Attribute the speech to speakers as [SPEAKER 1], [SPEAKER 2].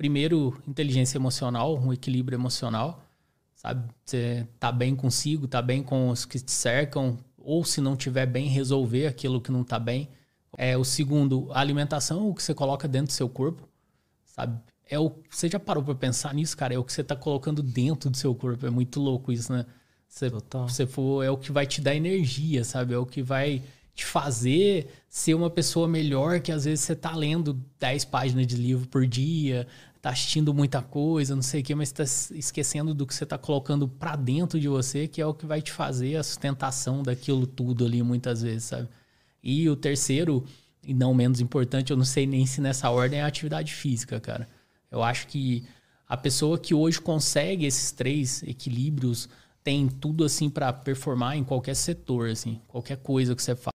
[SPEAKER 1] primeiro, inteligência emocional, um equilíbrio emocional, sabe? Você tá bem consigo, tá bem com os que te cercam, ou se não tiver bem, resolver aquilo que não tá bem. É o segundo, a alimentação, o que você coloca dentro do seu corpo, sabe? É o você já parou para pensar nisso, cara? É o que você tá colocando dentro do seu corpo. É muito louco isso, né? Você, você for, é o que vai te dar energia, sabe? É o que vai te fazer ser uma pessoa melhor que às vezes você tá lendo 10 páginas de livro por dia, tá assistindo muita coisa, não sei o que, mas tá esquecendo do que você tá colocando para dentro de você, que é o que vai te fazer a sustentação daquilo tudo ali muitas vezes, sabe? E o terceiro, e não menos importante, eu não sei nem se nessa ordem é a atividade física, cara. Eu acho que a pessoa que hoje consegue esses três equilíbrios tem tudo assim para performar em qualquer setor, assim, qualquer coisa que você faça